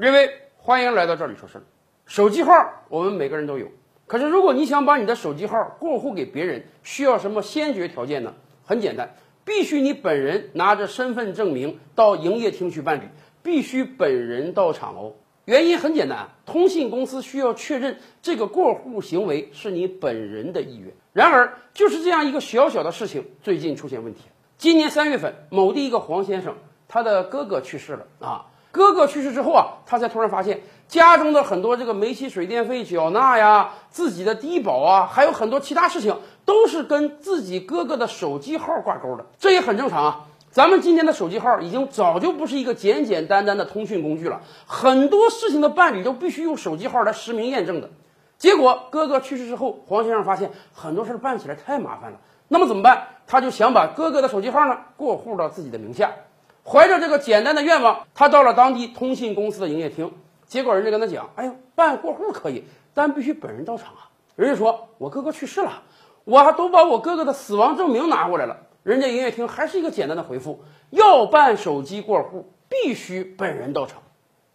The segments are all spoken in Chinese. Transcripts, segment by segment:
各位，欢迎来到这里说事儿。手机号我们每个人都有，可是如果你想把你的手机号过户给别人，需要什么先决条件呢？很简单，必须你本人拿着身份证明到营业厅去办理，必须本人到场哦。原因很简单，通信公司需要确认这个过户行为是你本人的意愿。然而，就是这样一个小小的事情，最近出现问题。今年三月份，某地一个黄先生，他的哥哥去世了啊。哥哥去世之后啊，他才突然发现家中的很多这个煤气水电费缴纳呀，自己的低保啊，还有很多其他事情，都是跟自己哥哥的手机号挂钩的。这也很正常啊。咱们今天的手机号已经早就不是一个简简单单的通讯工具了，很多事情的办理都必须用手机号来实名验证的。结果哥哥去世之后，黄先生发现很多事办起来太麻烦了。那么怎么办？他就想把哥哥的手机号呢过户到自己的名下。怀着这个简单的愿望，他到了当地通信公司的营业厅，结果人家跟他讲：“哎呦，办过户可以，但必须本人到场啊。”人家说：“我哥哥去世了，我还都把我哥哥的死亡证明拿过来了。”人家营业厅还是一个简单的回复：“要办手机过户，必须本人到场。”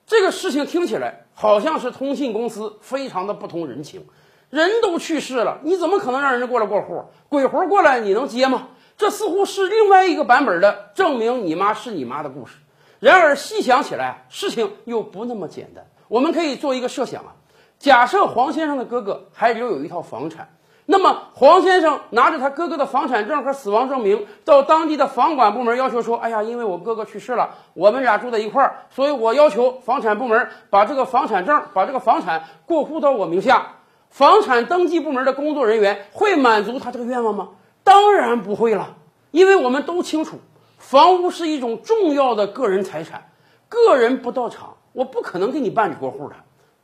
这个事情听起来好像是通信公司非常的不通人情，人都去世了，你怎么可能让人家过来过户？鬼魂过来你能接吗？这似乎是另外一个版本的证明你妈是你妈的故事。然而细想起来，事情又不那么简单。我们可以做一个设想啊，假设黄先生的哥哥还留有一套房产，那么黄先生拿着他哥哥的房产证和死亡证明到当地的房管部门要求说：“哎呀，因为我哥哥去世了，我们俩住在一块儿，所以我要求房产部门把这个房产证、把这个房产过户到我名下。”房产登记部门的工作人员会满足他这个愿望吗？当然不会了，因为我们都清楚，房屋是一种重要的个人财产，个人不到场，我不可能给你办理过户的。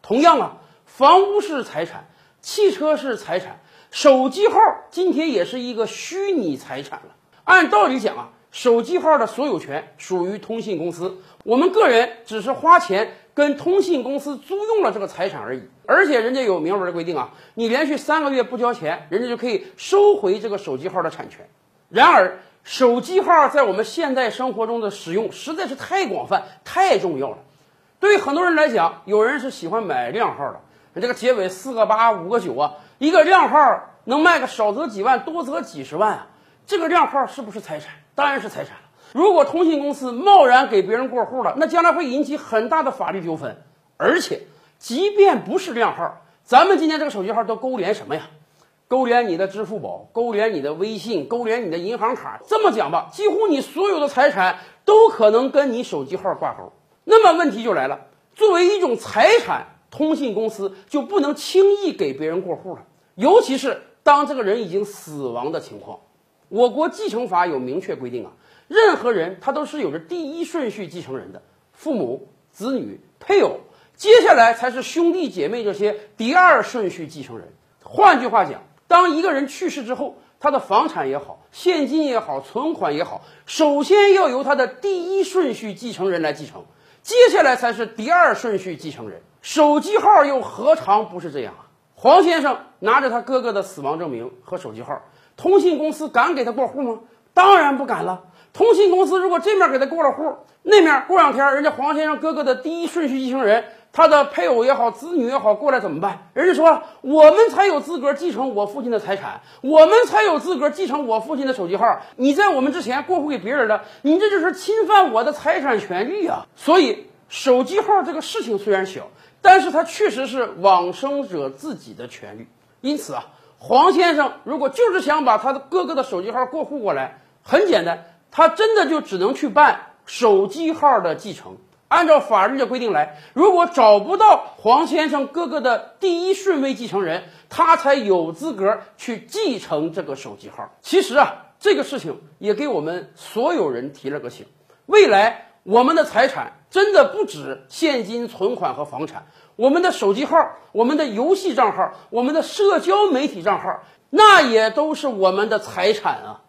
同样啊，房屋是财产，汽车是财产，手机号今天也是一个虚拟财产了。按道理讲啊，手机号的所有权属于通信公司，我们个人只是花钱。跟通信公司租用了这个财产而已，而且人家有明文的规定啊，你连续三个月不交钱，人家就可以收回这个手机号的产权。然而，手机号在我们现代生活中的使用实在是太广泛、太重要了。对于很多人来讲，有人是喜欢买靓号的，这个结尾四个八、五个九啊，一个靓号能卖个少则几万，多则几十万啊，这个靓号是不是财产？当然是财产了。如果通信公司贸然给别人过户了，那将来会引起很大的法律纠纷。而且，即便不是靓号，咱们今天这个手机号都勾连什么呀？勾连你的支付宝，勾连你的微信，勾连你的银行卡。这么讲吧，几乎你所有的财产都可能跟你手机号挂钩。那么问题就来了，作为一种财产，通信公司就不能轻易给别人过户了，尤其是当这个人已经死亡的情况。我国继承法有明确规定啊。任何人他都是有着第一顺序继承人的，父母、子女、配偶，接下来才是兄弟姐妹这些第二顺序继承人。换句话讲，当一个人去世之后，他的房产也好，现金也好，存款也好，首先要由他的第一顺序继承人来继承，接下来才是第二顺序继承人。手机号又何尝不是这样啊？黄先生拿着他哥哥的死亡证明和手机号，通信公司敢给他过户吗？当然不敢了。通信公司如果这面给他过了户，那面过两天人家黄先生哥哥的第一顺序继承人，他的配偶也好，子女也好，过来怎么办？人家说我们才有资格继承我父亲的财产，我们才有资格继承我父亲的手机号。你在我们之前过户给别人了，你这就是侵犯我的财产权利啊！所以手机号这个事情虽然小，但是它确实是往生者自己的权利。因此啊，黄先生如果就是想把他的哥哥的手机号过户过来，很简单。他真的就只能去办手机号的继承，按照法律的规定来。如果找不到黄先生哥哥的第一顺位继承人，他才有资格去继承这个手机号。其实啊，这个事情也给我们所有人提了个醒：未来我们的财产真的不止现金、存款和房产，我们的手机号、我们的游戏账号、我们的社交媒体账号，那也都是我们的财产啊。